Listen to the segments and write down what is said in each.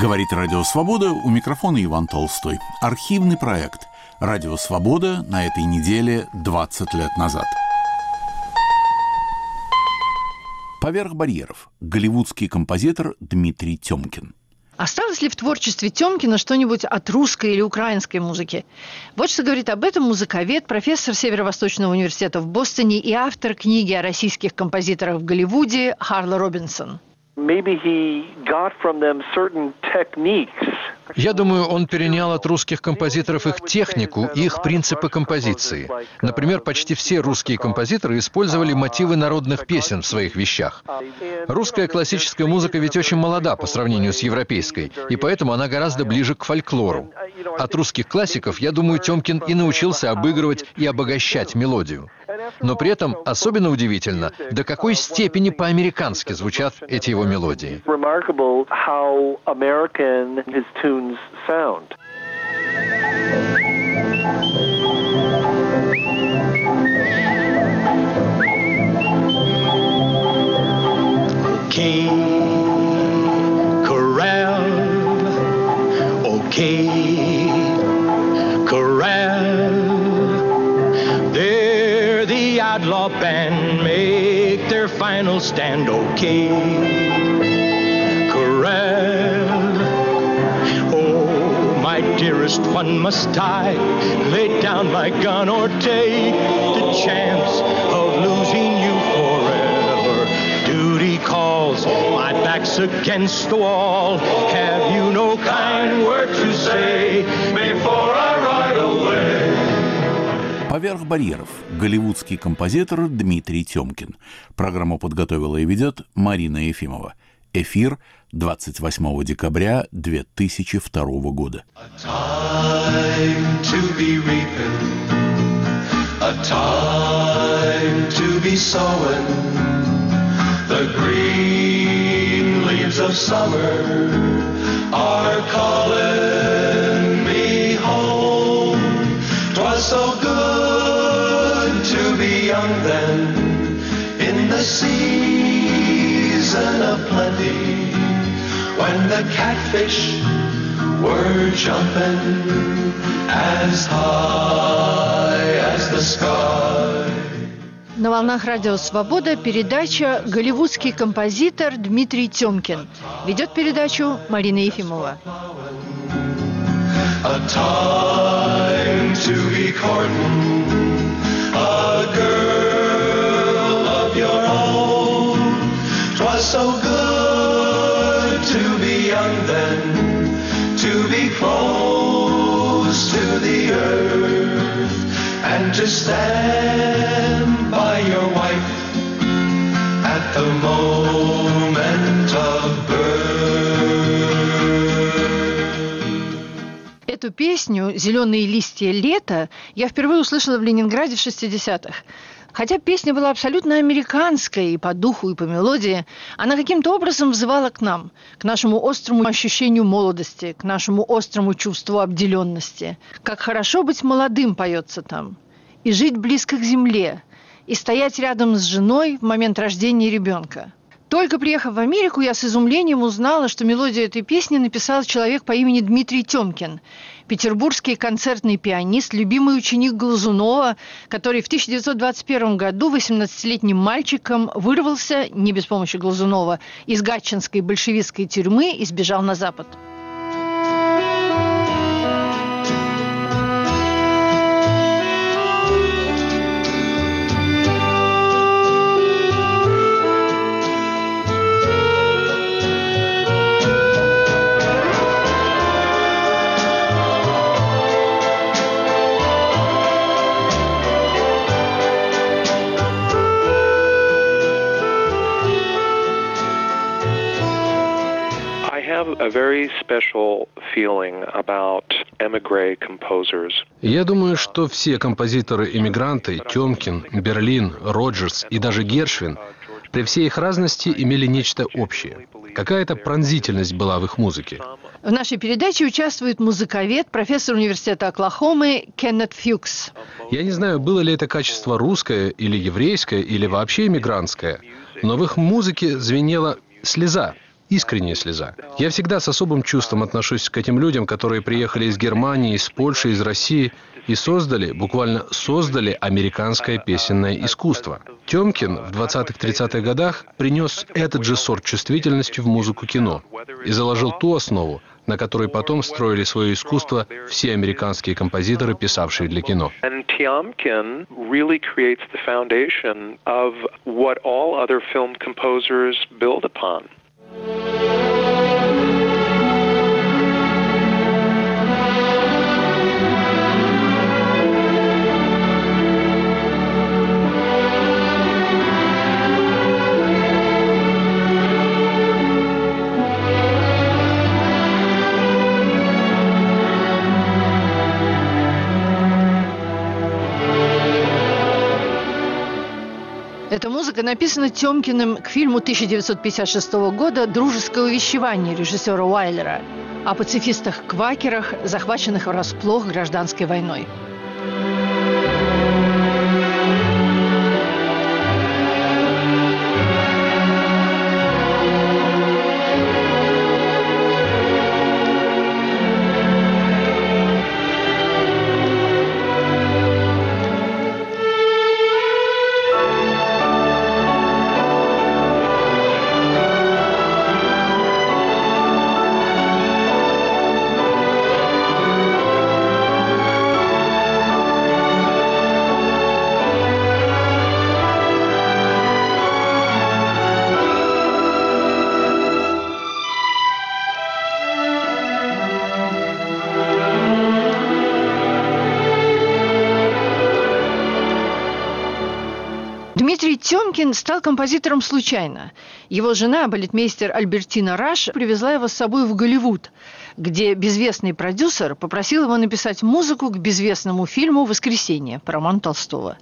Говорит Радио Свобода, у микрофона Иван Толстой. Архивный проект «Радио Свобода» на этой неделе 20 лет назад. Поверх барьеров голливудский композитор Дмитрий Тёмкин. Осталось ли в творчестве Тёмкина что-нибудь от русской или украинской музыки? Вот что говорит об этом музыковед, профессор Северо-Восточного университета в Бостоне и автор книги о российских композиторах в Голливуде Харла Робинсон. Я думаю, он перенял от русских композиторов их технику и их принципы композиции. Например, почти все русские композиторы использовали мотивы народных песен в своих вещах. Русская классическая музыка ведь очень молода по сравнению с европейской, и поэтому она гораздо ближе к фольклору. От русских классиков, я думаю, Тёмкин и научился обыгрывать и обогащать мелодию. Но при этом особенно удивительно, до какой степени по-американски звучат эти его мелодии. corral. Okay, corral. Outlaw band make their final stand. Okay, corral. Oh, my dearest one, must I lay down my gun or take the chance of losing you forever? Duty calls, my back's against the wall. Have you no kind word to say Поверх барьеров голливудский композитор Дмитрий Тёмкин. Программу подготовила и ведет Марина Ефимова. Эфир 28 декабря 2002 года. of summer are calling me home. 'Twas so good young then, in the season of plenty, when the catfish were jumping as high as the sky. На волнах Радио Свобода передача «Голливудский композитор Дмитрий Тёмкин». Ведет передачу Марина Ефимова. A time to be courting a girl of your own. 'Twas so good to be young then, to be close to the earth, and to stand by your wife at the moment Эту песню «Зеленые листья лета» я впервые услышала в Ленинграде в 60-х. Хотя песня была абсолютно американской и по духу, и по мелодии, она каким-то образом взывала к нам, к нашему острому ощущению молодости, к нашему острому чувству обделенности. Как хорошо быть молодым, поется там, и жить близко к земле, и стоять рядом с женой в момент рождения ребенка. Только приехав в Америку, я с изумлением узнала, что мелодию этой песни написал человек по имени Дмитрий Тёмкин, петербургский концертный пианист, любимый ученик Глазунова, который в 1921 году 18-летним мальчиком вырвался, не без помощи Глазунова, из гатчинской большевистской тюрьмы и сбежал на Запад. Я думаю, что все композиторы-эмигранты Тёмкин, Берлин, Роджерс и даже Гершвин при всей их разности имели нечто общее. Какая-то пронзительность была в их музыке. В нашей передаче участвует музыковед, профессор университета Оклахомы Кеннет Фьюкс. Я не знаю, было ли это качество русское или еврейское, или вообще иммигрантское, но в их музыке звенела слеза. Искренняя слеза. Я всегда с особым чувством отношусь к этим людям, которые приехали из Германии, из Польши, из России и создали, буквально создали американское песенное искусство. Темкин в 20-30-х годах принес этот же сорт чувствительности в музыку кино и заложил ту основу, на которой потом строили свое искусство все американские композиторы, писавшие для кино. Bye. Музыка написана Тёмкиным к фильму 1956 года «Дружеское увещевание» режиссера Уайлера о пацифистах-квакерах, захваченных врасплох гражданской войной. Дмитрий Тёмкин стал композитором случайно. Его жена, балетмейстер Альбертина Раш, привезла его с собой в Голливуд, где безвестный продюсер попросил его написать музыку к безвестному фильму «Воскресенье» по роману Толстого.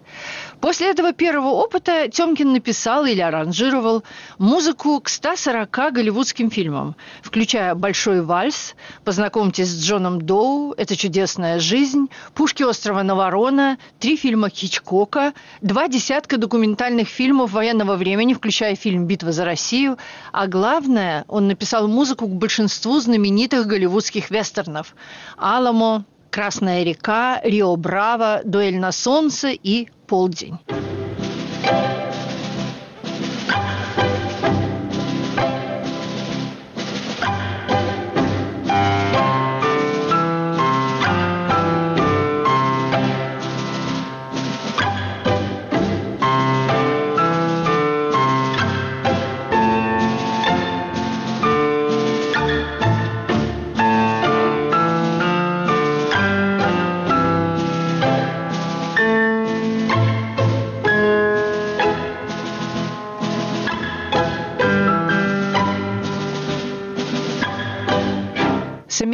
После этого первого опыта Тёмкин написал или аранжировал музыку к 140 голливудским фильмам, включая «Большой вальс», «Познакомьтесь с Джоном Доу», «Это чудесная жизнь», «Пушки острова Наворона», три фильма Хичкока, два десятка документальных фильмов военного времени, включая фильм «Битва за Россию», а главное, он написал музыку к большинству знаменитых голливудских вестернов. «Аламо», «Красная река», «Рио Браво», «Дуэль на солнце» и «Полдень».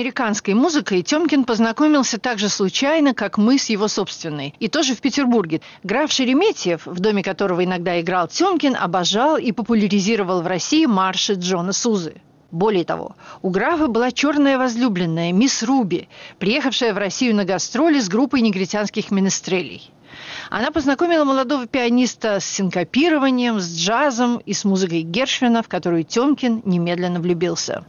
Американской музыкой Тёмкин познакомился так же случайно, как мы с его собственной. И тоже в Петербурге. Граф Шереметьев, в доме которого иногда играл Тёмкин, обожал и популяризировал в России марши Джона Сузы. Более того, у графа была черная возлюбленная, мисс Руби, приехавшая в Россию на гастроли с группой негритянских менестрелей. Она познакомила молодого пианиста с синкопированием, с джазом и с музыкой Гершвина, в которую Тёмкин немедленно влюбился.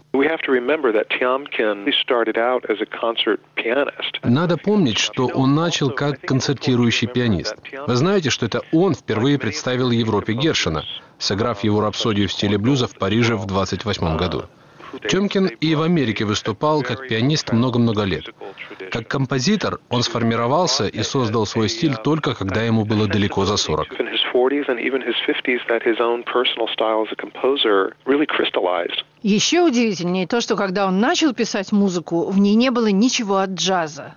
Надо помнить, что он начал как концертирующий пианист. Вы знаете, что это он впервые представил Европе Гершина, сыграв его рапсодию в стиле блюза в Париже в 28 году. Тёмкин и в Америке выступал как пианист много-много лет. Как композитор он сформировался и создал свой стиль только когда ему было далеко за 40. In his 40s and even his 50s, that his own personal style as a composer really crystallized. Еще удивительнее то, что когда он начал писать музыку, в ней не было ничего от джаза.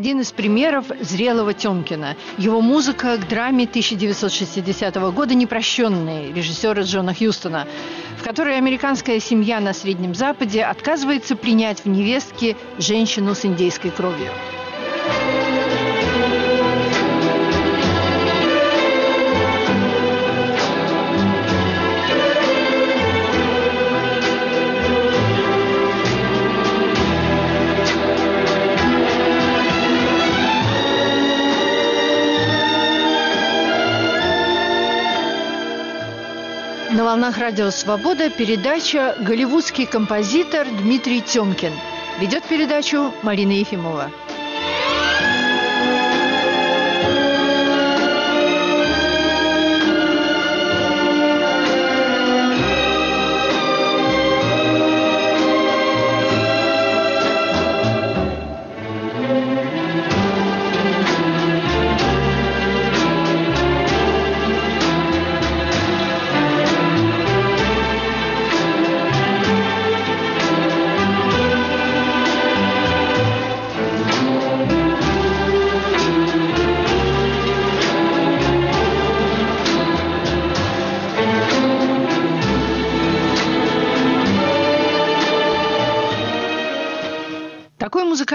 Один из примеров зрелого Тёмкина. Его музыка к драме 1960 года «Непрощенные» режиссера Джона Хьюстона, в которой американская семья на Среднем Западе отказывается принять в невестке женщину с индейской кровью. Волнах радио «Свобода» передача «Голливудский композитор Дмитрий Тёмкин». Ведет передачу Марина Ефимова.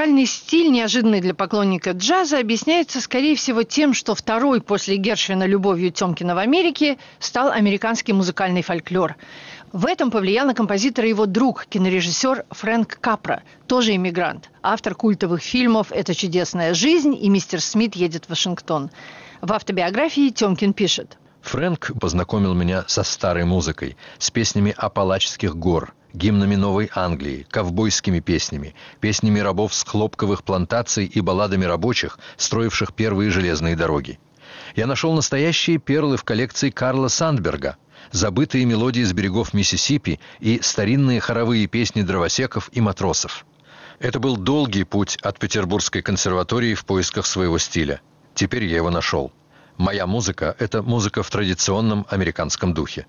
Музыкальный стиль, неожиданный для поклонника джаза, объясняется, скорее всего, тем, что второй после Гершвина любовью Тёмкина в Америке стал американский музыкальный фольклор. В этом повлиял на композитора его друг, кинорежиссер Фрэнк Капра, тоже иммигрант, автор культовых фильмов «Это чудесная жизнь» и «Мистер Смит едет в Вашингтон». В автобиографии Тёмкин пишет – Фрэнк познакомил меня со старой музыкой, с песнями Апалачских гор, гимнами Новой Англии, ковбойскими песнями, песнями рабов с хлопковых плантаций и балладами рабочих, строивших первые железные дороги. Я нашел настоящие перлы в коллекции Карла Сандберга, забытые мелодии с берегов Миссисипи и старинные хоровые песни дровосеков и матросов. Это был долгий путь от Петербургской консерватории в поисках своего стиля. Теперь я его нашел. Моя музыка – это музыка в традиционном американском духе.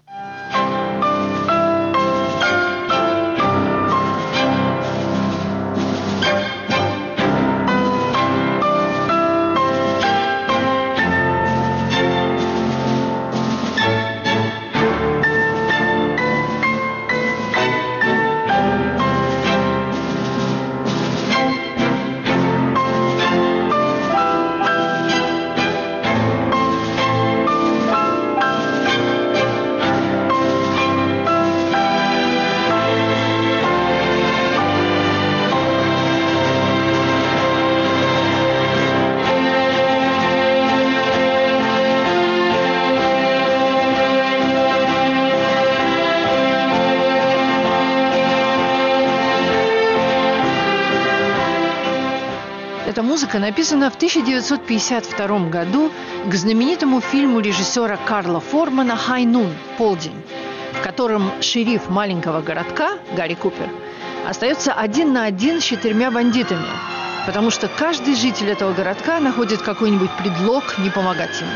Написана в 1952 году к знаменитому фильму режиссера Карла Формана «Хай Нун» – «Полдень», в котором шериф маленького городка Гарри Купер остается один на один с четырьмя бандитами, потому что каждый житель этого городка находит какой-нибудь предлог не помогать ему.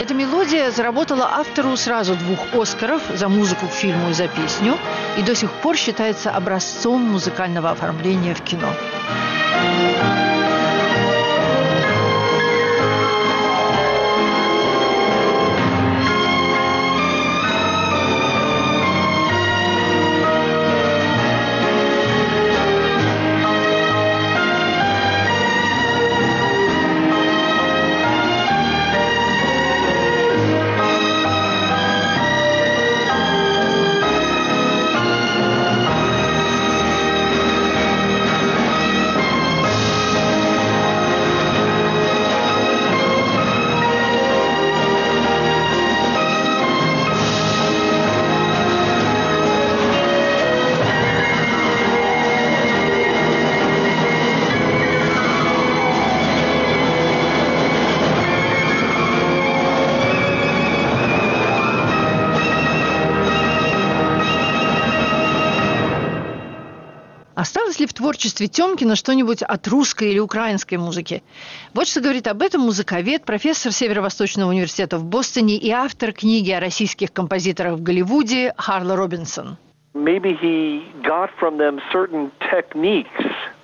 Эта мелодия заработала автору сразу двух «Оскаров» за музыку к фильму и за песню и до сих пор считается образцом музыкального оформления в кино. Осталось ли творчестве Тёмкина что-нибудь от русской или украинской музыки? Вот что говорит об этом музыковед, профессор Северо-Восточного университета в Бостоне и автор книги о российских композиторах в Голливуде Харла Робинсон.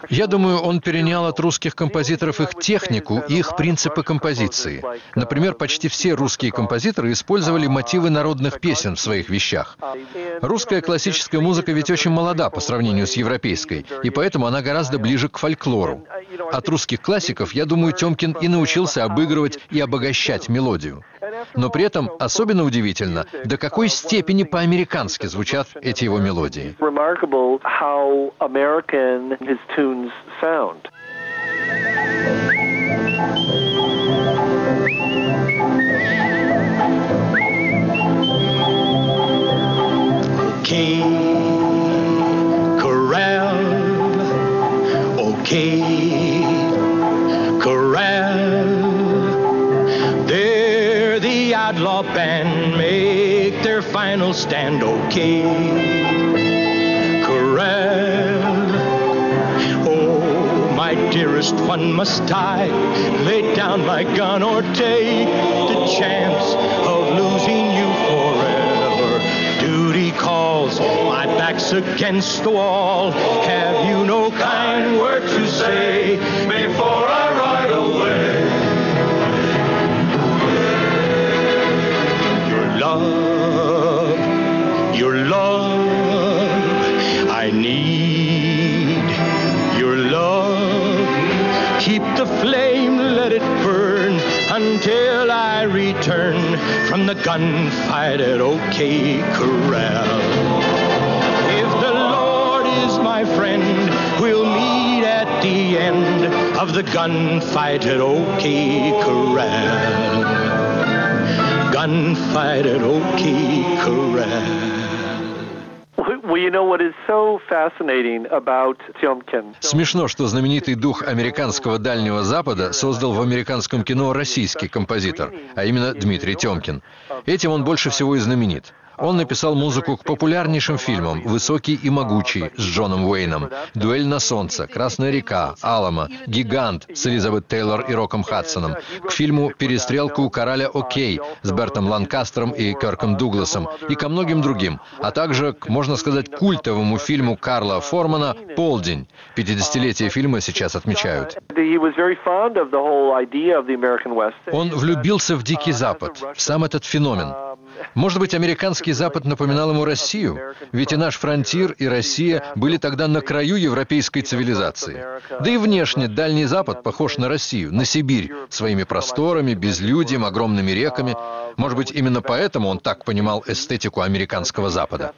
Я думаю, он перенял от русских композиторов их технику и их принципы композиции. Например, почти все русские композиторы использовали мотивы народных песен в своих вещах. Русская классическая музыка ведь очень молода по сравнению с европейской, и поэтому она гораздо ближе к фольклору. От русских классиков, я думаю, Темкин и научился обыгрывать и обогащать мелодию. Но при этом особенно удивительно, до какой степени по-американски звучат эти его мелодии. Okay, final stand, okay, corral. Oh, my dearest one, must I lay down my gun or take the chance of losing you forever? Duty calls, my back's against the wall. Have you no kind word to say before I ride away? Your love, your love, I need your love. Keep the flame, let it burn until I return from the gunfight at OK Corral. If the Lord is my friend, we'll meet at the end of the gunfight at OK Corral. Gunfight at OK Corral. Смешно, что знаменитый дух американского Дальнего Запада создал в американском кино российский композитор, а именно Дмитрий Темкин. Этим он больше всего и знаменит. Он написал музыку к популярнейшим фильмам «Высокий и могучий» с Джоном Уэйном, «Дуэль на солнце», «Красная река», «Алама», «Гигант» с Элизабет Тейлор и Роком Хадсоном, к фильму «Перестрелка у короля Окей» с Бертом Ланкастером и Керком Дугласом и ко многим другим, а также к, можно сказать, культовому фильму Карла Формана «Полдень». 50-летие фильма сейчас отмечают. Он влюбился в Дикий Запад, в сам этот феномен. Может быть, американский Запад напоминал ему Россию? Ведь и наш фронтир, и Россия были тогда на краю европейской цивилизации. Да и внешне Дальний Запад похож на Россию, на Сибирь, своими просторами, безлюдьем, огромными реками. Может быть, именно поэтому он так понимал эстетику американского Запада.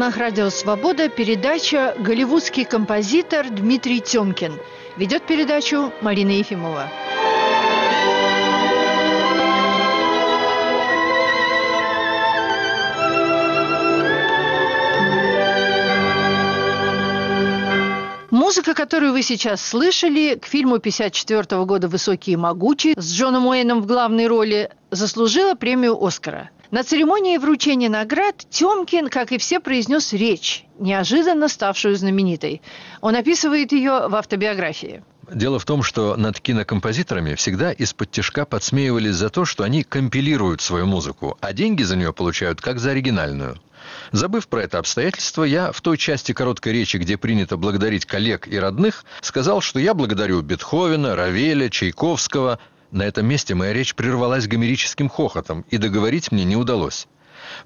Волнах Радио Свобода передача «Голливудский композитор Дмитрий Тёмкин». Ведет передачу Марина Ефимова. Музыка, которую вы сейчас слышали, к фильму 1954 года «Высокий и могучий» с Джоном Уэйном в главной роли заслужила премию «Оскара». На церемонии вручения наград Тёмкин, как и все, произнес речь, неожиданно ставшую знаменитой. Он описывает ее в автобиографии. Дело в том, что над кинокомпозиторами всегда из-под тяжка подсмеивались за то, что они компилируют свою музыку, а деньги за нее получают как за оригинальную. Забыв про это обстоятельство, я в той части короткой речи, где принято благодарить коллег и родных, сказал, что я благодарю Бетховена, Равеля, Чайковского. На этом месте моя речь прервалась гомерическим хохотом, и договорить мне не удалось.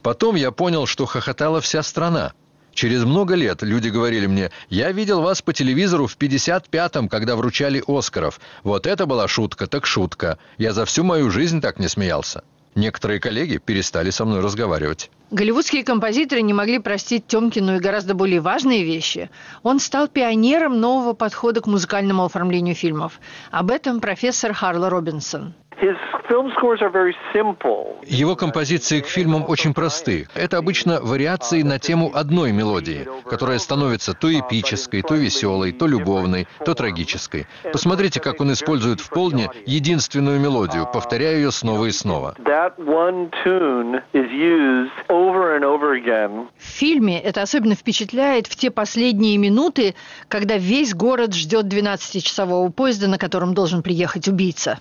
Потом я понял, что хохотала вся страна. Через много лет люди говорили мне, я видел вас по телевизору в 55-м, когда вручали Оскаров. Вот это была шутка, так шутка. Я за всю мою жизнь так не смеялся. Некоторые коллеги перестали со мной разговаривать. Голливудские композиторы не могли простить Тёмкину и гораздо более важные вещи. Он стал пионером нового подхода к музыкальному оформлению фильмов. Об этом профессор Харла Робинсон. His film scores are very simple. Его композиции к фильмам очень просты. Это обычно вариации на тему одной мелодии, которая становится то эпической, то веселой, то любовной, то трагической. Посмотрите, как он использует в полне единственную мелодию, повторяя ее снова и снова. That one tune is used over and over again. В фильме это особенно впечатляет в те последние минуты, когда весь город ждет 12-часового поезда, на котором должен приехать убийца.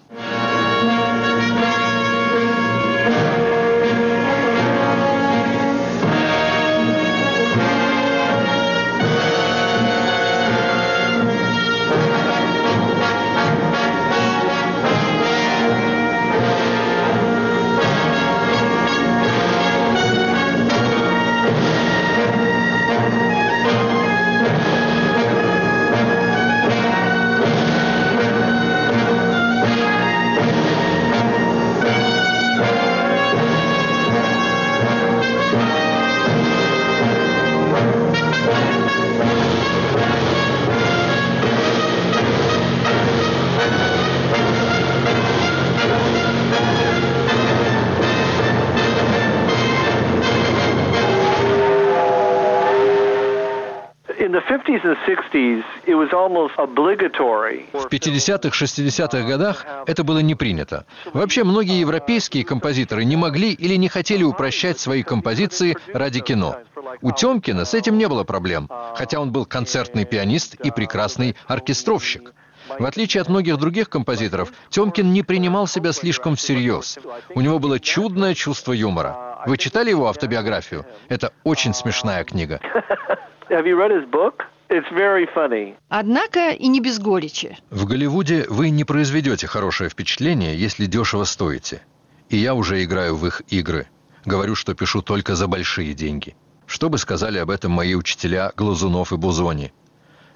В 50-х, 60-х годах это было не принято. Вообще, многие европейские композиторы не могли или не хотели упрощать свои композиции ради кино. У Темкина с этим не было проблем, хотя он был концертный пианист и прекрасный оркестровщик. В отличие от многих других композиторов, Темкин не принимал себя слишком всерьез. У него было чудное чувство юмора. Вы читали его автобиографию? Это очень смешная книга. Have you read his book? It's very funny. Однако и не без горечи. В Голливуде вы не произведете хорошее впечатление, если дешево стоите. И я уже играю в их игры. Говорю, что пишу только за большие деньги. Что бы сказали об этом мои учителя Глазунов и Бузони?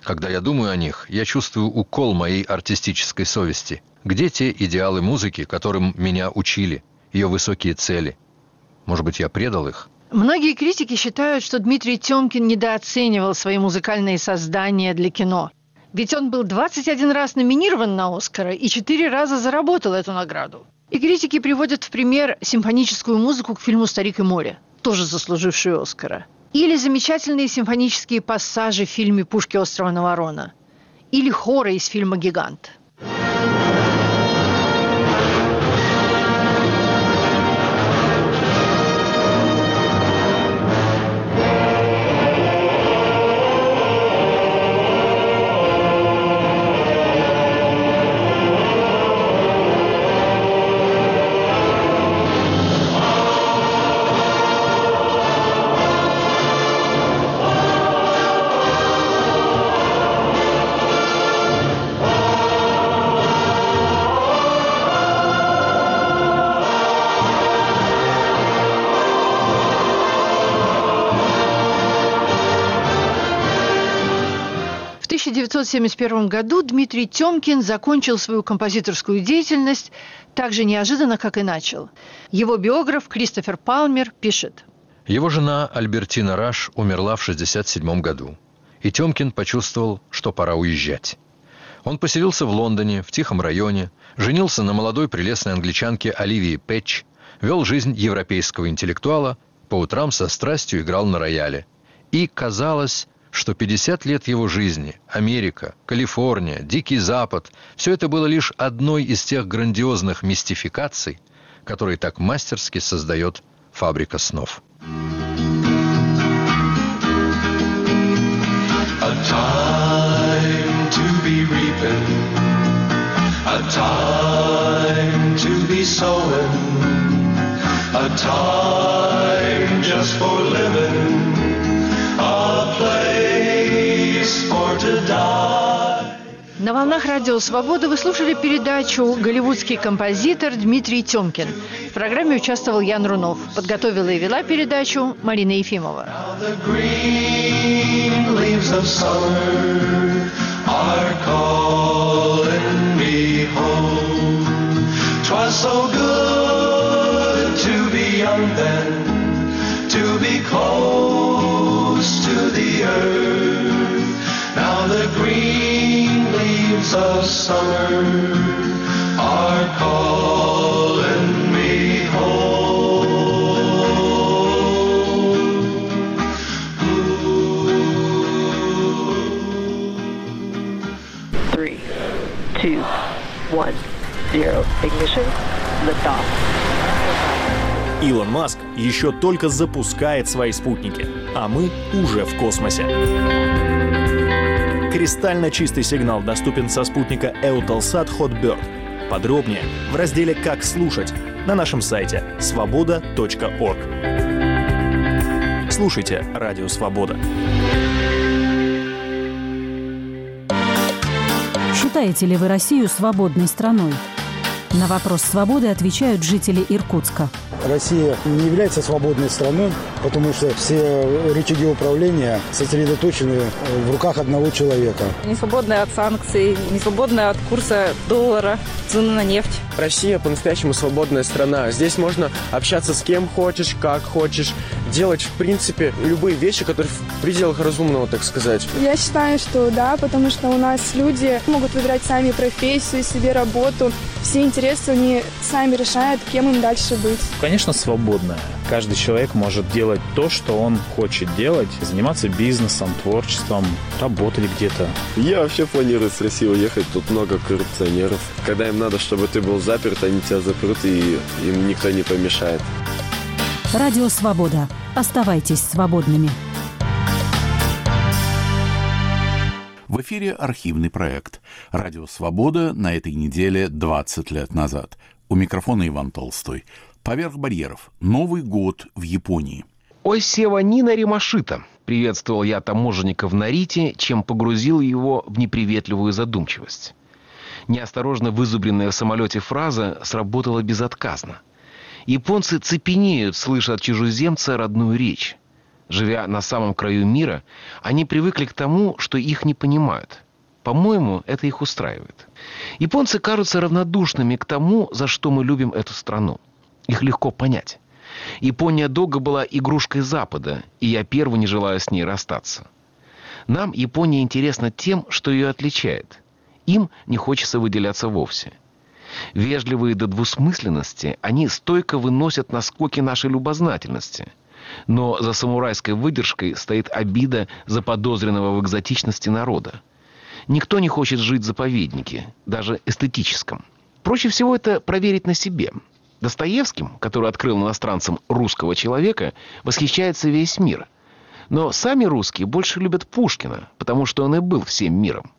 Когда я думаю о них, я чувствую укол моей артистической совести. Где те идеалы музыки, которым меня учили, ее высокие цели? Может быть, я предал их? Многие критики считают, что Дмитрий Тёмкин недооценивал свои музыкальные создания для кино. Ведь он был 21 раз номинирован на «Оскара» и 4 раза заработал эту награду. И критики приводят в пример симфоническую музыку к фильму «Старик и море», тоже заслужившую «Оскара». Или замечательные симфонические пассажи в фильме «Пушки острова Наварона». Или хоры из фильма «Гигант». 1971 году Дмитрий Тёмкин закончил свою композиторскую деятельность так же неожиданно, как и начал. Его биограф Кристофер Палмер пишет. Его жена Альбертина Раш умерла в 1967 году. И Темкин почувствовал, что пора уезжать. Он поселился в Лондоне, в тихом районе, женился на молодой прелестной англичанке Оливии Пэтч, вел жизнь европейского интеллектуала, по утрам со страстью играл на рояле. И казалось, что 50 лет его жизни, Америка, Калифорния, Дикий Запад, все это было лишь одной из тех грандиозных мистификаций, которые так мастерски создает фабрика снов. A time to be reaping, a time to be sowing, a time На волнах Радио Свобода вы слушали передачу «Голливудский композитор» Дмитрий Тёмкин. В программе участвовал Ян Рунов. Подготовила и вела передачу Марина Ефимова. Close to the earth. Now the green leaves of summer are calling me home. Three, two, one, zero. Ignition. Liftoff. Илон Маск еще только запускает свои спутники, а мы уже в космосе. Кристально чистый сигнал доступен со спутника Eutelsat Hotbird. Подробнее в разделе «Как слушать» на нашем сайте свобода.орг. Слушайте «Радио Свобода». Считаете ли вы Россию свободной страной? На вопрос свободы отвечают жители Иркутска. Россия не является свободной страной, потому что все рычаги управления сосредоточены в руках одного человека. Не свободная от санкций, не свободная от курса доллара, цены на нефть. Россия по-настоящему свободная страна. Здесь можно общаться с кем хочешь, как хочешь, делать, в принципе, любые вещи, которые в пределах разумного, так сказать. Я считаю, что да, потому что у нас люди могут выбирать сами профессию, себе работу. Все интересы они сами решают, кем им дальше быть. Конечно, свободная. Каждый человек может делать то, что он хочет делать, заниматься бизнесом, творчеством, работать где-то. Я вообще планирую с России уехать, тут много коррупционеров. Когда им надо, чтобы ты был заперт, они тебя запрут, и им никто не помешает. Радио «Свобода». Оставайтесь свободными. В эфире архивный проект. Радио «Свобода» на этой неделе 20 лет назад. У микрофона Иван Толстой. Поверх барьеров. Новый год в Японии. Ой, Сева Нина Римашита. Приветствовал я таможенника в Нарите, чем погрузил его в неприветливую задумчивость. Неосторожно вызубренная в самолете фраза сработала безотказно. Японцы цепенеют, слыша от чужеземца родную речь. Живя на самом краю мира, они привыкли к тому, что их не понимают. По-моему, это их устраивает. Японцы кажутся равнодушными к тому, за что мы любим эту страну. Их легко понять. Япония долго была игрушкой Запада, и я первый не желаю с ней расстаться. Нам Япония интересна тем, что ее отличает. Им не хочется выделяться вовсе. Вежливые до двусмысленности, они стойко выносят наскоки нашей любознательности – но за самурайской выдержкой стоит обида заподозренного в экзотичности народа. Никто не хочет жить в заповеднике, даже эстетическом. Проще всего это проверить на себе. Достоевским, который открыл иностранцам русского человека, восхищается весь мир. Но сами русские больше любят Пушкина, потому что он и был всем миром.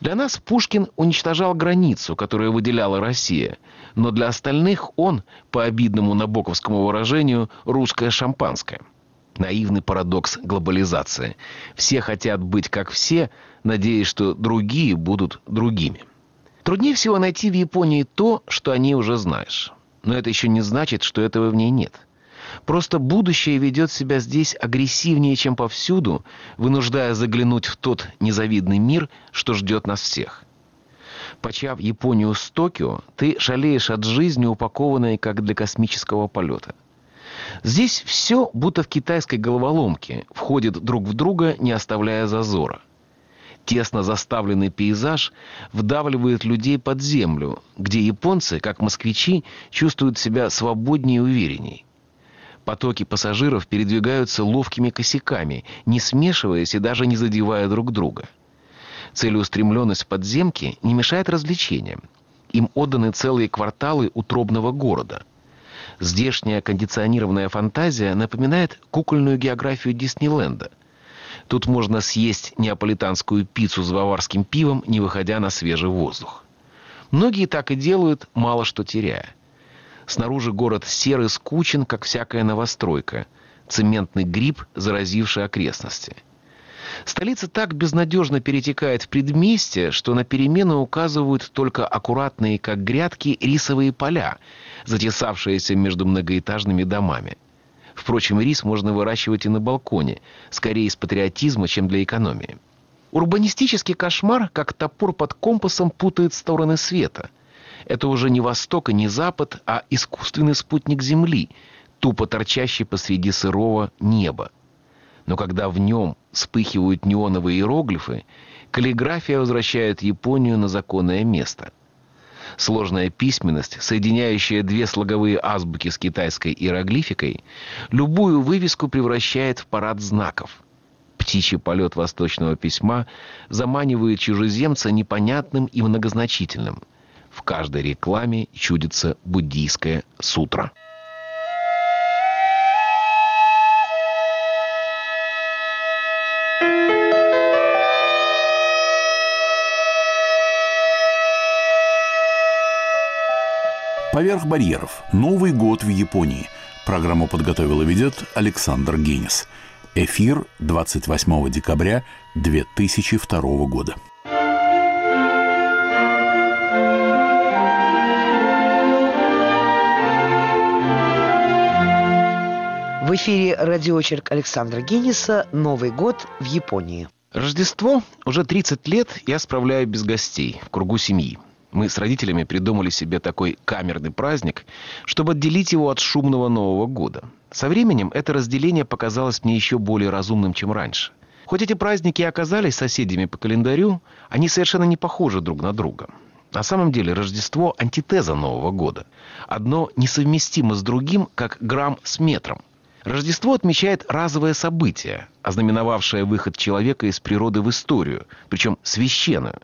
Для нас Пушкин уничтожал границу, которую выделяла Россия, но для остальных он, по обидному набоковскому выражению, русское шампанское. Наивный парадокс глобализации. Все хотят быть как все, надеясь, что другие будут другими. Труднее всего найти в Японии то, что о ней уже знаешь. Но это еще не значит, что этого в ней нет. Просто будущее ведет себя здесь агрессивнее, чем повсюду, вынуждая заглянуть в тот незавидный мир, что ждет нас всех. Почав Японию с Токио, ты шалеешь от жизни, упакованной как для космического полета. Здесь все, будто в китайской головоломке, входит друг в друга, не оставляя зазора. Тесно заставленный пейзаж вдавливает людей под землю, где японцы, как москвичи, чувствуют себя свободнее и уверенней. Потоки пассажиров передвигаются ловкими косяками, не смешиваясь и даже не задевая друг друга. Целеустремленность подземки не мешает развлечениям. Им отданы целые кварталы утробного города. Здешняя кондиционированная фантазия напоминает кукольную географию Диснейленда. Тут можно съесть неаполитанскую пиццу с баварским пивом, не выходя на свежий воздух. Многие так и делают, мало что теряя. Снаружи город серый скучен, как всякая новостройка. Цементный гриб, заразивший окрестности. Столица так безнадежно перетекает в предместье, что на перемены указывают только аккуратные, как грядки, рисовые поля, затесавшиеся между многоэтажными домами. Впрочем, рис можно выращивать и на балконе, скорее из патриотизма, чем для экономии. Урбанистический кошмар, как топор под компасом, путает стороны света – это уже не Восток и не Запад, а искусственный спутник Земли, тупо торчащий посреди сырого неба. Но когда в нем вспыхивают неоновые иероглифы, каллиграфия возвращает Японию на законное место. Сложная письменность, соединяющая две слоговые азбуки с китайской иероглификой, любую вывеску превращает в парад знаков. Птичий полет восточного письма заманивает чужеземца непонятным и многозначительным. В каждой рекламе чудится буддийская сутра. «Поверх барьеров. Новый год в Японии». Программу подготовил и ведет Александр Генис. Эфир 28 декабря 2002 года. В эфире радиочерк Александра Генниса «Новый год в Японии». Рождество уже 30 лет я справляю без гостей, в кругу семьи. Мы с родителями придумали себе такой камерный праздник, чтобы отделить его от шумного Нового года. Со временем это разделение показалось мне еще более разумным, чем раньше. Хоть эти праздники и оказались соседями по календарю, они совершенно не похожи друг на друга. На самом деле Рождество – антитеза Нового года. Одно несовместимо с другим, как грамм с метром. Рождество отмечает разовое событие, ознаменовавшее выход человека из природы в историю, причем священную.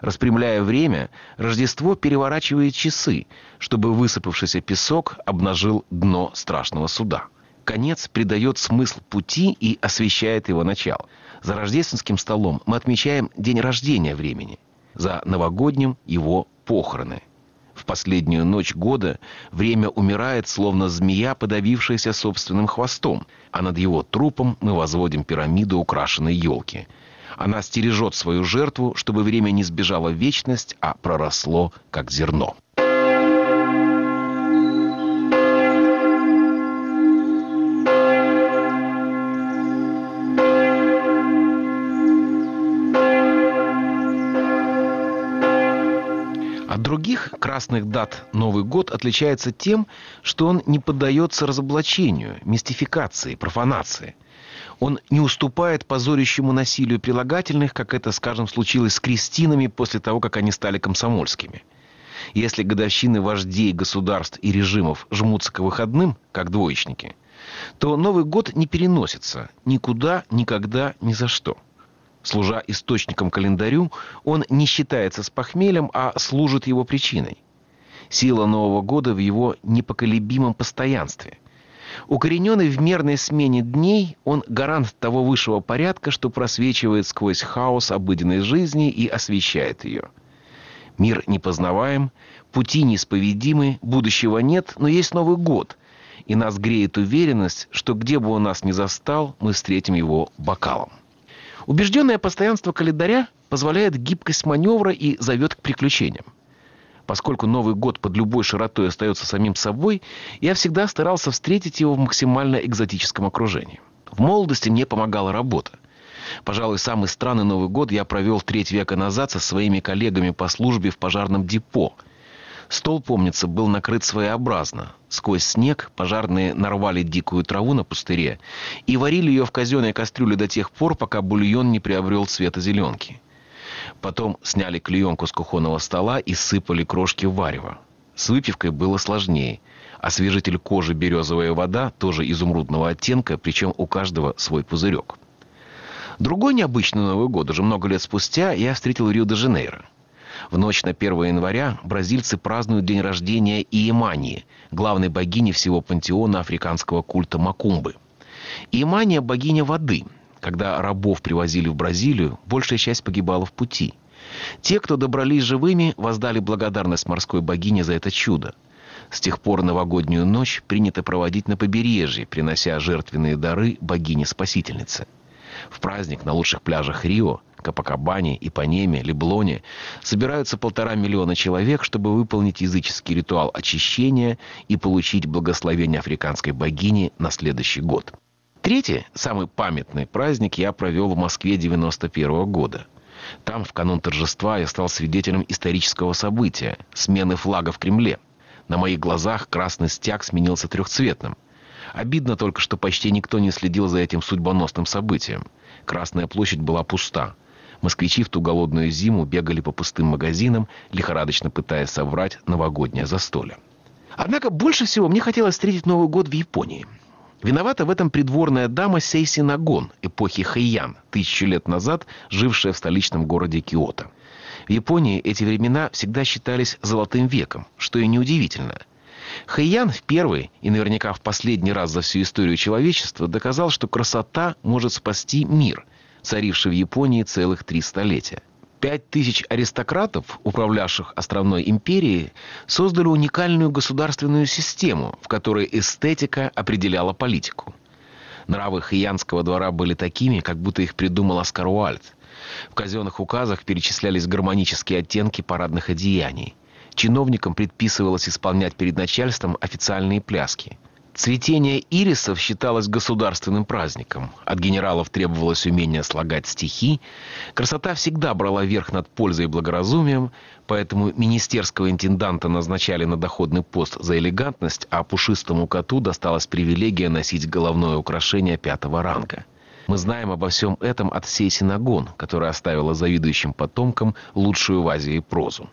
Распрямляя время, Рождество переворачивает часы, чтобы высыпавшийся песок обнажил дно страшного суда. Конец придает смысл пути и освещает его начало. За рождественским столом мы отмечаем день рождения времени. За новогодним – его похороны. Последнюю ночь года время умирает, словно змея, подавившаяся собственным хвостом, а над его трупом мы возводим пирамиду украшенной елки. Она стережет свою жертву, чтобы время не сбежало в вечность, а проросло, как зерно. От других красных дат Новый год отличается тем, что он не поддается разоблачению, мистификации, профанации. Он не уступает позорящему насилию прилагательных, как это, скажем, случилось с крестинами после того, как они стали комсомольскими. Если годовщины вождей государств и режимов жмутся к выходным, как двоечники, то Новый год не переносится никуда, никогда, ни за что – Служа источником календарю, он не считается с похмельем, а служит его причиной. Сила Нового года в его непоколебимом постоянстве. Укорененный в мерной смене дней, он гарант того высшего порядка, что просвечивает сквозь хаос обыденной жизни и освещает ее. Мир непознаваем, пути неисповедимы, будущего нет, но есть Новый год, и нас греет уверенность, что где бы он нас ни застал, мы встретим его бокалом. Убежденное постоянство календаря позволяет гибкость маневра и зовет к приключениям. Поскольку Новый год под любой широтой остается самим собой, я всегда старался встретить его в максимально экзотическом окружении. В молодости мне помогала работа. Пожалуй, самый странный Новый год я провел треть века назад со своими коллегами по службе в пожарном депо – Стол, помнится, был накрыт своеобразно. Сквозь снег пожарные нарвали дикую траву на пустыре и варили ее в казенной кастрюле до тех пор, пока бульон не приобрел цвета зеленки. Потом сняли клеенку с кухонного стола и сыпали крошки в варево. С выпивкой было сложнее. Освежитель кожи березовая вода, тоже изумрудного оттенка, причем у каждого свой пузырек. Другой необычный Новый год уже много лет спустя я встретил Рио-де-Жанейро. В ночь на 1 января бразильцы празднуют день рождения Иемании, главной богини всего пантеона африканского культа Макумбы. Иемания – богиня воды. Когда рабов привозили в Бразилию, большая часть погибала в пути. Те, кто добрались живыми, воздали благодарность морской богине за это чудо. С тех пор новогоднюю ночь принято проводить на побережье, принося жертвенные дары богине-спасительнице. В праздник на лучших пляжах Рио Капакабане, Ипанеме, Леблоне собираются полтора миллиона человек, чтобы выполнить языческий ритуал очищения и получить благословение африканской богини на следующий год. Третий, самый памятный праздник я провел в Москве 91 года. Там, в канун торжества, я стал свидетелем исторического события – смены флага в Кремле. На моих глазах красный стяг сменился трехцветным. Обидно только, что почти никто не следил за этим судьбоносным событием. Красная площадь была пуста – Москвичи в ту голодную зиму бегали по пустым магазинам, лихорадочно пытаясь соврать новогоднее застолье. Однако больше всего мне хотелось встретить Новый год в Японии. Виновата в этом придворная дама Сейси Нагон эпохи Хэйян, тысячу лет назад жившая в столичном городе Киото. В Японии эти времена всегда считались золотым веком, что и неудивительно. Хэйян в первый и наверняка в последний раз за всю историю человечества доказал, что красота может спасти мир, царивший в Японии целых три столетия. Пять тысяч аристократов, управлявших островной империей, создали уникальную государственную систему, в которой эстетика определяла политику. Нравы Хиянского двора были такими, как будто их придумал Оскар Уальд. В казенных указах перечислялись гармонические оттенки парадных одеяний. Чиновникам предписывалось исполнять перед начальством официальные пляски – Цветение ирисов считалось государственным праздником. От генералов требовалось умение слагать стихи. Красота всегда брала верх над пользой и благоразумием, поэтому министерского интенданта назначали на доходный пост за элегантность, а пушистому коту досталась привилегия носить головное украшение пятого ранга. Мы знаем обо всем этом от всей Синагон, которая оставила завидующим потомкам лучшую в Азии прозу.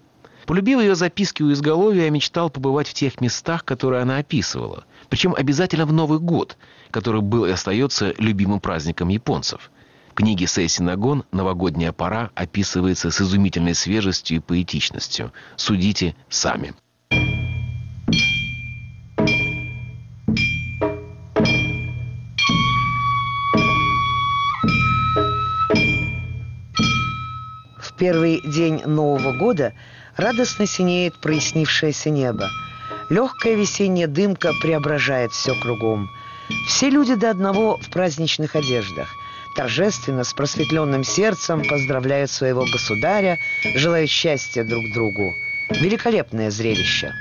Полюбив ее записки у изголовья, я мечтал побывать в тех местах, которые она описывала. Причем обязательно в Новый год, который был и остается любимым праздником японцев. В книге Сейси Нагон «Новогодняя пора» описывается с изумительной свежестью и поэтичностью. Судите сами. В первый день Нового года – Радостно синеет прояснившееся небо. Легкая весенняя дымка преображает все кругом. Все люди до одного в праздничных одеждах. Торжественно, с просветленным сердцем поздравляют своего государя, желают счастья друг другу. Великолепное зрелище.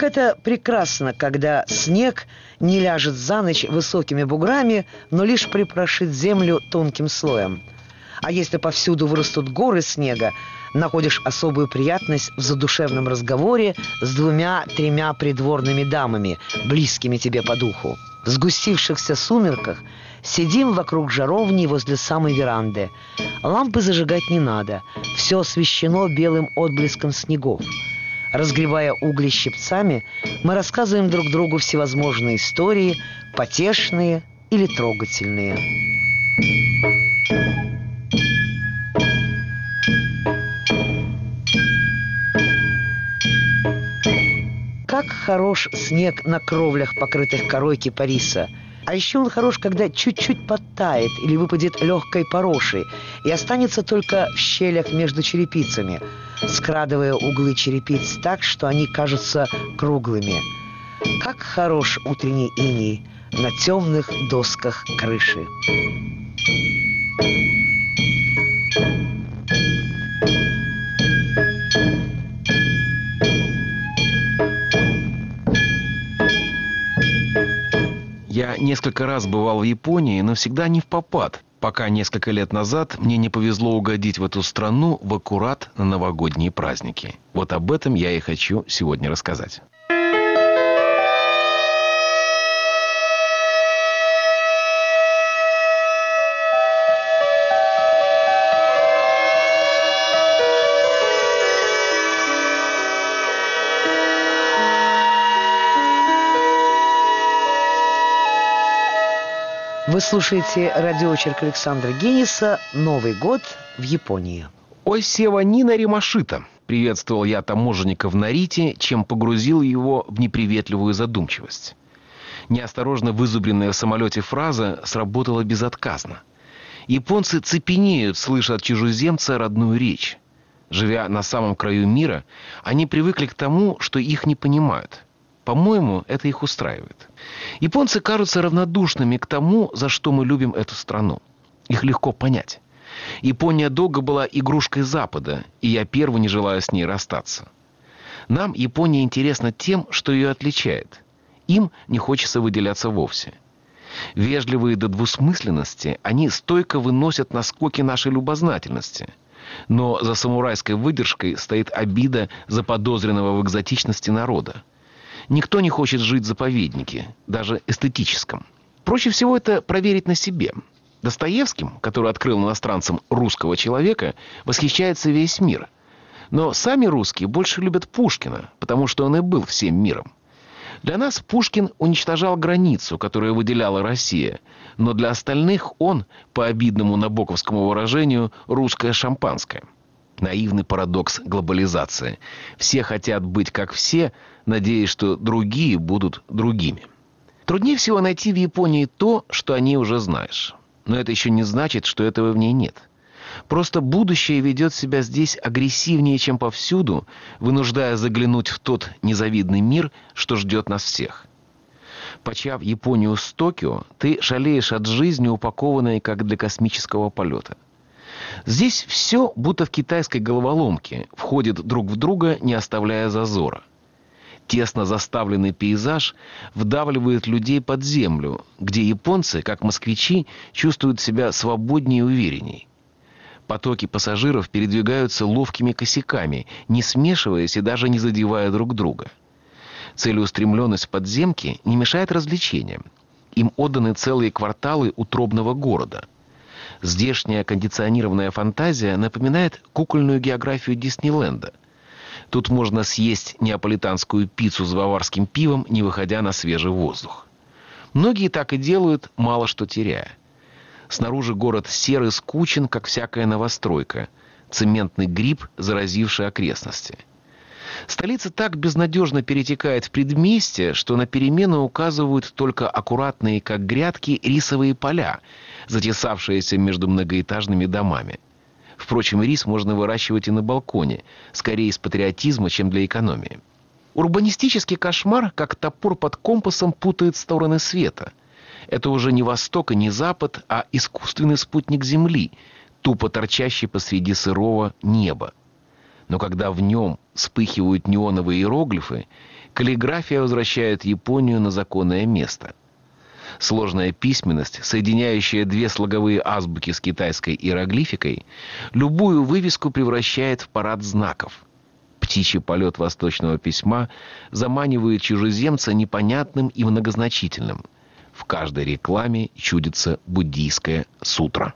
Как это прекрасно, когда снег не ляжет за ночь высокими буграми, но лишь припрошит землю тонким слоем. А если повсюду вырастут горы снега, находишь особую приятность в задушевном разговоре с двумя-тремя придворными дамами, близкими тебе по духу. В сгустившихся сумерках сидим вокруг жаровни возле самой веранды. Лампы зажигать не надо, все освещено белым отблеском снегов. Разгребая угли щипцами, мы рассказываем друг другу всевозможные истории, потешные или трогательные. Как хорош снег на кровлях, покрытых корой кипариса – а еще он хорош, когда чуть-чуть подтает или выпадет легкой порошей и останется только в щелях между черепицами, скрадывая углы черепиц так, что они кажутся круглыми. Как хорош утренний иней на темных досках крыши. Я несколько раз бывал в Японии, но всегда не в попад, пока несколько лет назад мне не повезло угодить в эту страну в аккурат на новогодние праздники. Вот об этом я и хочу сегодня рассказать. Вы слушаете радиоочерк Александра Генниса «Новый год в Японии». Ой, Сева Нина Римашита. Приветствовал я таможенника в Нарите, чем погрузил его в неприветливую задумчивость. Неосторожно вызубренная в самолете фраза сработала безотказно. Японцы цепенеют, слыша от чужеземца родную речь. Живя на самом краю мира, они привыкли к тому, что их не понимают – по-моему, это их устраивает. Японцы кажутся равнодушными к тому, за что мы любим эту страну. Их легко понять. Япония долго была игрушкой Запада, и я первый не желаю с ней расстаться. Нам Япония интересна тем, что ее отличает. Им не хочется выделяться вовсе. Вежливые до двусмысленности, они стойко выносят наскоки нашей любознательности. Но за самурайской выдержкой стоит обида заподозренного в экзотичности народа. Никто не хочет жить в заповеднике, даже эстетическом. Проще всего это проверить на себе. Достоевским, который открыл иностранцам русского человека, восхищается весь мир. Но сами русские больше любят Пушкина, потому что он и был всем миром. Для нас Пушкин уничтожал границу, которую выделяла Россия, но для остальных он, по обидному набоковскому выражению, русское шампанское. Наивный парадокс глобализации. Все хотят быть как все, надеясь, что другие будут другими. Труднее всего найти в Японии то, что о ней уже знаешь. Но это еще не значит, что этого в ней нет. Просто будущее ведет себя здесь агрессивнее, чем повсюду, вынуждая заглянуть в тот незавидный мир, что ждет нас всех. Почав Японию с Токио, ты шалеешь от жизни, упакованной как для космического полета. Здесь все, будто в китайской головоломке, входит друг в друга, не оставляя зазора. Тесно заставленный пейзаж вдавливает людей под землю, где японцы, как москвичи, чувствуют себя свободнее и уверенней. Потоки пассажиров передвигаются ловкими косяками, не смешиваясь и даже не задевая друг друга. Целеустремленность подземки не мешает развлечениям. Им отданы целые кварталы утробного города. Здешняя кондиционированная фантазия напоминает кукольную географию Диснейленда. Тут можно съесть неаполитанскую пиццу с баварским пивом, не выходя на свежий воздух. Многие так и делают, мало что теряя. Снаружи город серый, скучен, как всякая новостройка. Цементный гриб, заразивший окрестности. Столица так безнадежно перетекает в предместье, что на перемену указывают только аккуратные, как грядки, рисовые поля, затесавшиеся между многоэтажными домами. Впрочем, рис можно выращивать и на балконе, скорее из патриотизма, чем для экономии. Урбанистический кошмар, как топор под компасом, путает стороны света. Это уже не восток и не запад, а искусственный спутник Земли, тупо торчащий посреди сырого неба. Но когда в нем вспыхивают неоновые иероглифы, каллиграфия возвращает Японию на законное место. Сложная письменность, соединяющая две слоговые азбуки с китайской иероглификой, любую вывеску превращает в парад знаков. Птичий полет восточного письма заманивает чужеземца непонятным и многозначительным – в каждой рекламе чудится буддийская сутра.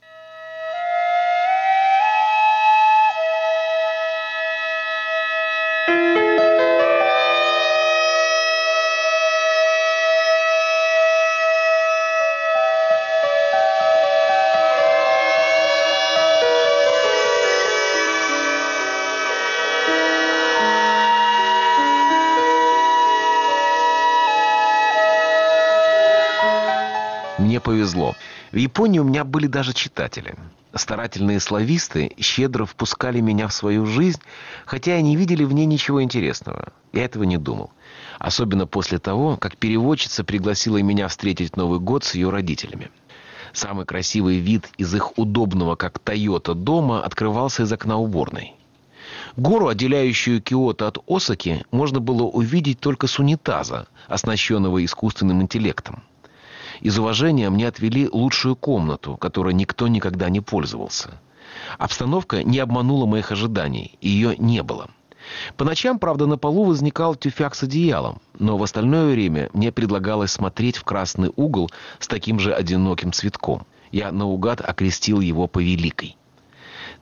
Японии у меня были даже читатели. Старательные слависты щедро впускали меня в свою жизнь, хотя и не видели в ней ничего интересного. Я этого не думал. Особенно после того, как переводчица пригласила меня встретить Новый год с ее родителями. Самый красивый вид из их удобного, как Тойота, дома открывался из окна уборной. Гору, отделяющую Киото от Осаки, можно было увидеть только с унитаза, оснащенного искусственным интеллектом. Из уважения мне отвели лучшую комнату, которой никто никогда не пользовался. Обстановка не обманула моих ожиданий, ее не было. По ночам, правда, на полу возникал тюфяк с одеялом, но в остальное время мне предлагалось смотреть в красный угол с таким же одиноким цветком. Я наугад окрестил его повеликой.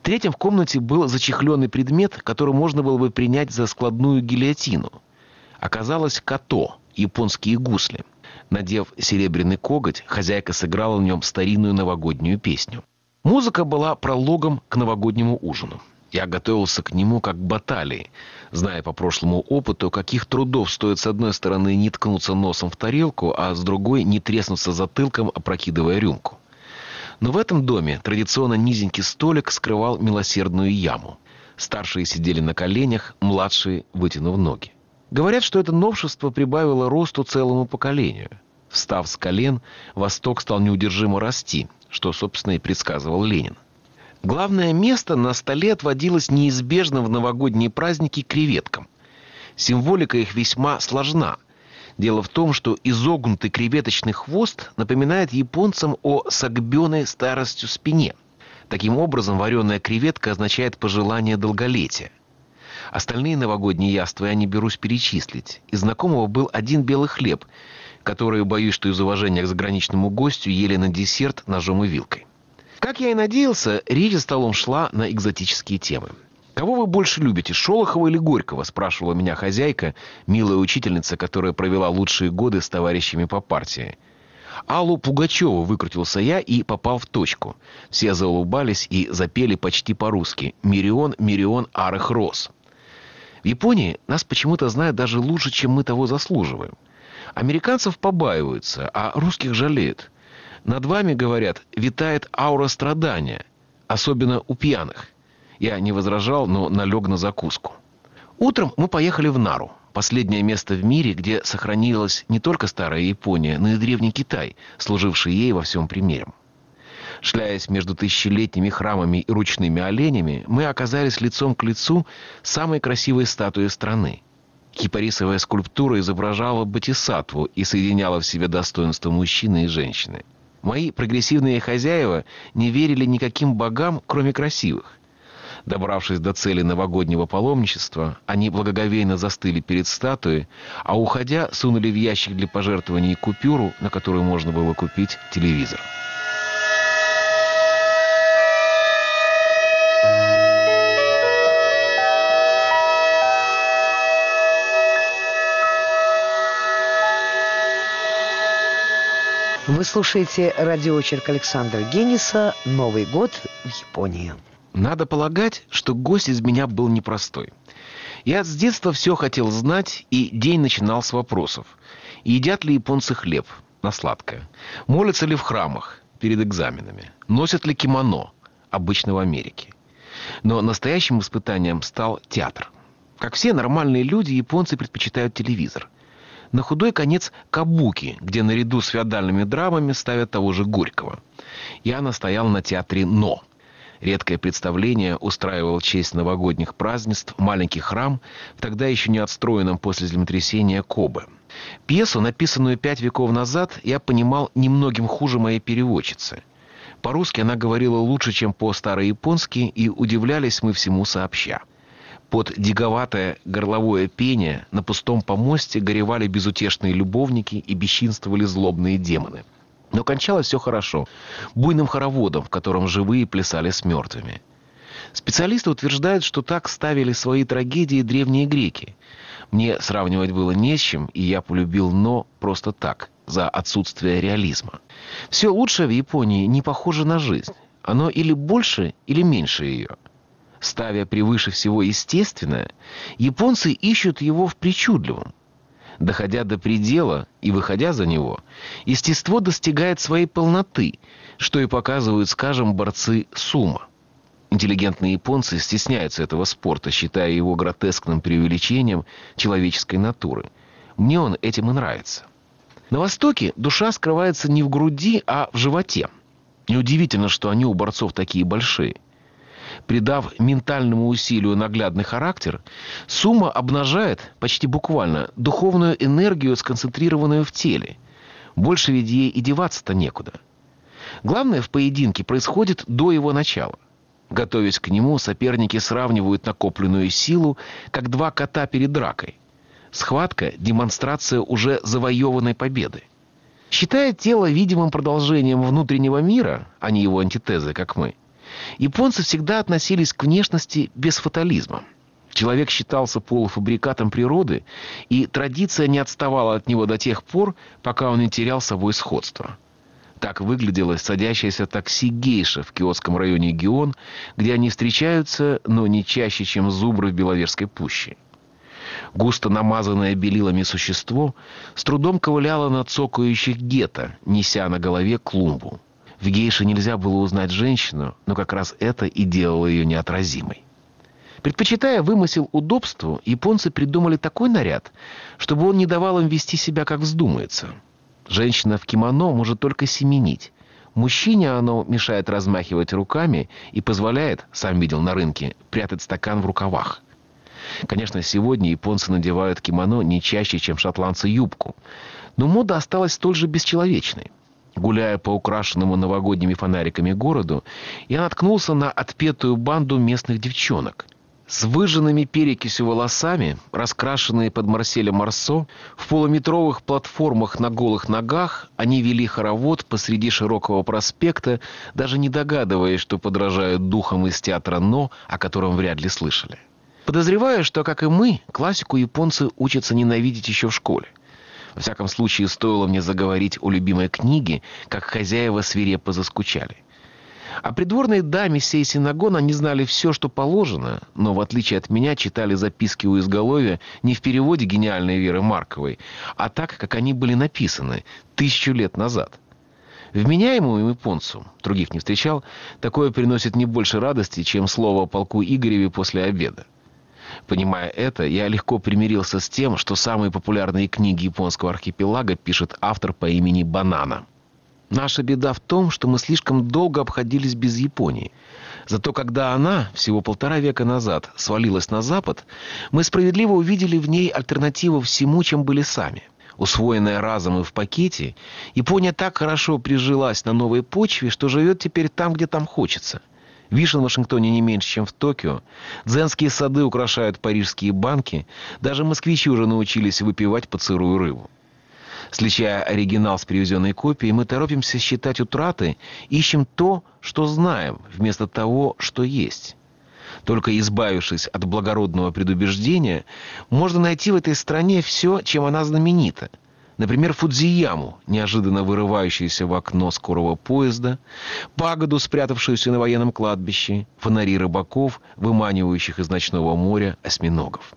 Третьим в комнате был зачехленный предмет, который можно было бы принять за складную гильотину. Оказалось като, японские гусли. Надев серебряный коготь, хозяйка сыграла в нем старинную новогоднюю песню. Музыка была прологом к новогоднему ужину. Я готовился к нему как к баталии, зная по прошлому опыту, каких трудов стоит с одной стороны не ткнуться носом в тарелку, а с другой не треснуться затылком, опрокидывая рюмку. Но в этом доме традиционно низенький столик скрывал милосердную яму. Старшие сидели на коленях, младшие вытянув ноги. Говорят, что это новшество прибавило росту целому поколению. Встав с колен, Восток стал неудержимо расти, что, собственно, и предсказывал Ленин. Главное место на столе отводилось неизбежно в новогодние праздники креветкам. Символика их весьма сложна. Дело в том, что изогнутый креветочный хвост напоминает японцам о согбенной старостью спине. Таким образом, вареная креветка означает пожелание долголетия. Остальные новогодние яства я не берусь перечислить. Из знакомого был один белый хлеб, который, боюсь, что из уважения к заграничному гостю ели на десерт ножом и вилкой. Как я и надеялся, речь за столом шла на экзотические темы. «Кого вы больше любите, Шолохова или Горького?» – спрашивала меня хозяйка, милая учительница, которая провела лучшие годы с товарищами по партии. Аллу Пугачеву выкрутился я и попал в точку. Все заулыбались и запели почти по-русски «Мирион, мирион арых роз». В Японии нас почему-то знают даже лучше, чем мы того заслуживаем. Американцев побаиваются, а русских жалеют. Над вами, говорят, витает аура страдания, особенно у пьяных. Я не возражал, но налег на закуску. Утром мы поехали в Нару, последнее место в мире, где сохранилась не только старая Япония, но и древний Китай, служивший ей во всем примером. Шляясь между тысячелетними храмами и ручными оленями, мы оказались лицом к лицу самой красивой статуей страны. Кипарисовая скульптура изображала Батисатву и соединяла в себе достоинство мужчины и женщины. Мои прогрессивные хозяева не верили никаким богам, кроме красивых. Добравшись до цели новогоднего паломничества, они благоговейно застыли перед статуей, а уходя, сунули в ящик для пожертвований купюру, на которую можно было купить телевизор. Вы слушаете радиоочерк Александра Генниса «Новый год в Японии». Надо полагать, что гость из меня был непростой. Я с детства все хотел знать, и день начинал с вопросов. Едят ли японцы хлеб на сладкое? Молятся ли в храмах перед экзаменами? Носят ли кимоно, обычно в Америке? Но настоящим испытанием стал театр. Как все нормальные люди, японцы предпочитают телевизор. На худой конец кабуки, где наряду с феодальными драмами ставят того же Горького. Я настоял на театре «Но». Редкое представление устраивал честь новогодних празднеств маленький храм в тогда еще не отстроенном после землетрясения Кобе. Пьесу, написанную пять веков назад, я понимал немногим хуже моей переводчицы. По-русски она говорила лучше, чем по-старояпонски, и удивлялись мы всему сообща. Под диговатое горловое пение на пустом помосте горевали безутешные любовники и бесчинствовали злобные демоны. Но кончалось все хорошо. Буйным хороводом, в котором живые плясали с мертвыми. Специалисты утверждают, что так ставили свои трагедии древние греки. Мне сравнивать было не с чем, и я полюбил «но» просто так, за отсутствие реализма. Все лучшее в Японии не похоже на жизнь. Оно или больше, или меньше ее. Ставя превыше всего естественное, японцы ищут его в причудливом. Доходя до предела и выходя за него, естество достигает своей полноты, что и показывают, скажем, борцы сумо. Интеллигентные японцы стесняются этого спорта, считая его гротескным преувеличением человеческой натуры. Мне он этим и нравится. На Востоке душа скрывается не в груди, а в животе. Неудивительно, что они у борцов такие большие – Придав ментальному усилию наглядный характер, сумма обнажает, почти буквально, духовную энергию, сконцентрированную в теле. Больше ведь ей и деваться-то некуда. Главное в поединке происходит до его начала. Готовясь к нему, соперники сравнивают накопленную силу, как два кота перед дракой. Схватка – демонстрация уже завоеванной победы. Считая тело видимым продолжением внутреннего мира, а не его антитезы, как мы, Японцы всегда относились к внешности без фатализма. Человек считался полуфабрикатом природы, и традиция не отставала от него до тех пор, пока он не терял собой сходство. Так выглядело садящееся такси гейша в киотском районе Гион, где они встречаются, но не чаще, чем зубры в Беловежской пуще. Густо намазанное белилами существо с трудом ковыляло на цокающих гетто, неся на голове клумбу. В гейше нельзя было узнать женщину, но как раз это и делало ее неотразимой. Предпочитая вымысел удобству, японцы придумали такой наряд, чтобы он не давал им вести себя, как вздумается. Женщина в кимоно может только семенить. Мужчине оно мешает размахивать руками и позволяет, сам видел на рынке, прятать стакан в рукавах. Конечно, сегодня японцы надевают кимоно не чаще, чем шотландцы юбку. Но мода осталась столь же бесчеловечной. Гуляя по украшенному новогодними фонариками городу, я наткнулся на отпетую банду местных девчонок. С выжженными перекисью волосами, раскрашенные под Марселя Марсо, в полуметровых платформах на голых ногах, они вели хоровод посреди широкого проспекта, даже не догадываясь, что подражают духам из театра «Но», о котором вряд ли слышали. Подозреваю, что, как и мы, классику японцы учатся ненавидеть еще в школе. Во всяком случае, стоило мне заговорить о любимой книге, как хозяева свирепо заскучали. О придворной даме сей синагон они знали все, что положено, но, в отличие от меня, читали записки у изголовья не в переводе гениальной Веры Марковой, а так, как они были написаны тысячу лет назад. Вменяемому японцу, других не встречал, такое приносит не больше радости, чем слово о полку Игореве после обеда. Понимая это, я легко примирился с тем, что самые популярные книги японского архипелага пишет автор по имени Банана. Наша беда в том, что мы слишком долго обходились без Японии. Зато когда она, всего полтора века назад, свалилась на Запад, мы справедливо увидели в ней альтернативу всему, чем были сами. Усвоенная разом и в пакете, Япония так хорошо прижилась на новой почве, что живет теперь там, где там хочется – Вишен в Вашингтоне не меньше, чем в Токио. Дзенские сады украшают парижские банки. Даже москвичи уже научились выпивать под сырую рыбу. Сличая оригинал с привезенной копией, мы торопимся считать утраты, ищем то, что знаем, вместо того, что есть. Только избавившись от благородного предубеждения, можно найти в этой стране все, чем она знаменита – Например, Фудзияму, неожиданно вырывающуюся в окно скорого поезда, пагоду, спрятавшуюся на военном кладбище, фонари рыбаков, выманивающих из ночного моря осьминогов.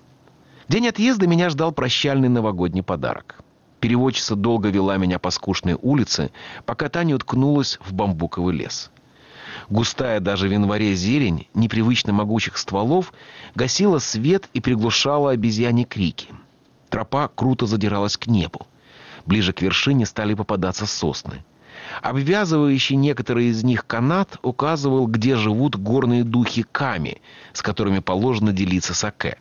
День отъезда меня ждал прощальный новогодний подарок. Переводчица долго вела меня по скучной улице, пока та не уткнулась в бамбуковый лес. Густая даже в январе зелень непривычно могучих стволов гасила свет и приглушала обезьяне крики. Тропа круто задиралась к небу. Ближе к вершине стали попадаться сосны. Обвязывающий некоторые из них канат указывал, где живут горные духи Ками, с которыми положено делиться саке.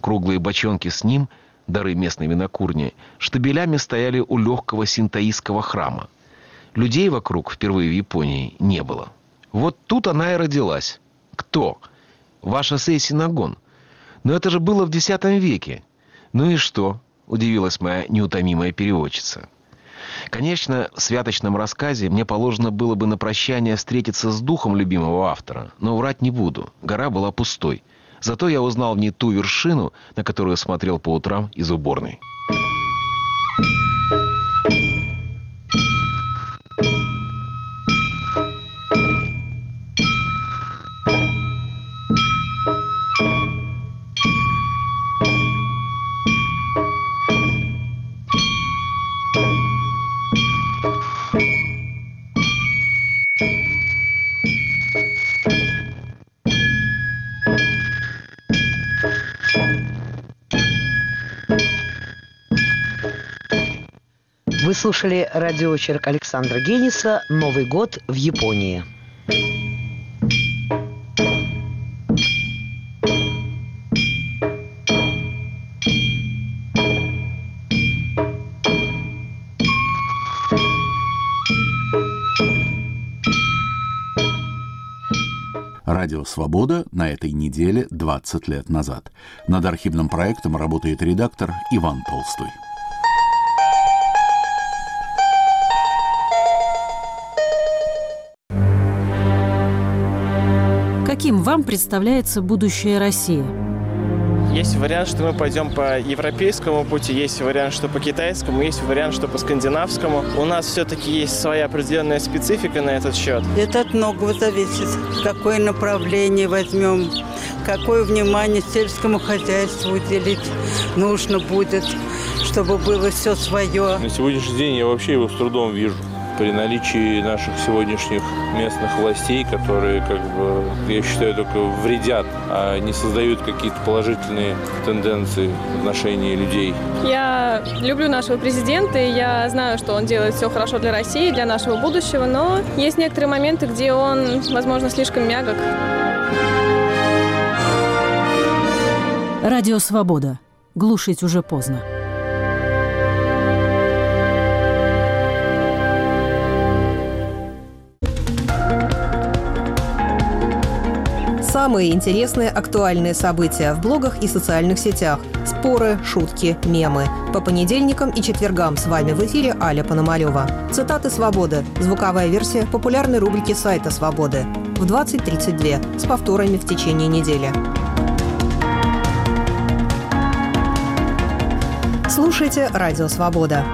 Круглые бочонки с ним, дары местной винокурни, штабелями стояли у легкого синтаистского храма. Людей вокруг впервые в Японии не было. Вот тут она и родилась. Кто? Ваша Сейсинагон. Но это же было в X веке. Ну и что? — удивилась моя неутомимая переводчица. Конечно, в святочном рассказе мне положено было бы на прощание встретиться с духом любимого автора, но врать не буду. Гора была пустой. Зато я узнал в ней ту вершину, на которую смотрел по утрам из уборной. Слушали радиоочерк Александра Гениса «Новый год в Японии». Радио «Свобода» на этой неделе 20 лет назад. Над архивным проектом работает редактор Иван Толстой. Вам представляется будущее России? Есть вариант, что мы пойдем по европейскому пути, есть вариант, что по китайскому, есть вариант, что по скандинавскому. У нас все-таки есть своя определенная специфика на этот счет. Это от многого зависит. Какое направление возьмем, какое внимание сельскому хозяйству уделить нужно будет, чтобы было все свое. На сегодняшний день я вообще его с трудом вижу при наличии наших сегодняшних местных властей, которые, как бы, я считаю, только вредят, а не создают какие-то положительные тенденции в отношении людей. Я люблю нашего президента, и я знаю, что он делает все хорошо для России, для нашего будущего, но есть некоторые моменты, где он, возможно, слишком мягок. Радио «Свобода». Глушить уже поздно. Самые интересные актуальные события в блогах и социальных сетях. Споры, шутки, мемы. По понедельникам и четвергам с вами в эфире Аля Пономарева. Цитаты «Свободы» – звуковая версия популярной рубрики сайта «Свободы» в 20.32 с повторами в течение недели. Слушайте «Радио Свобода».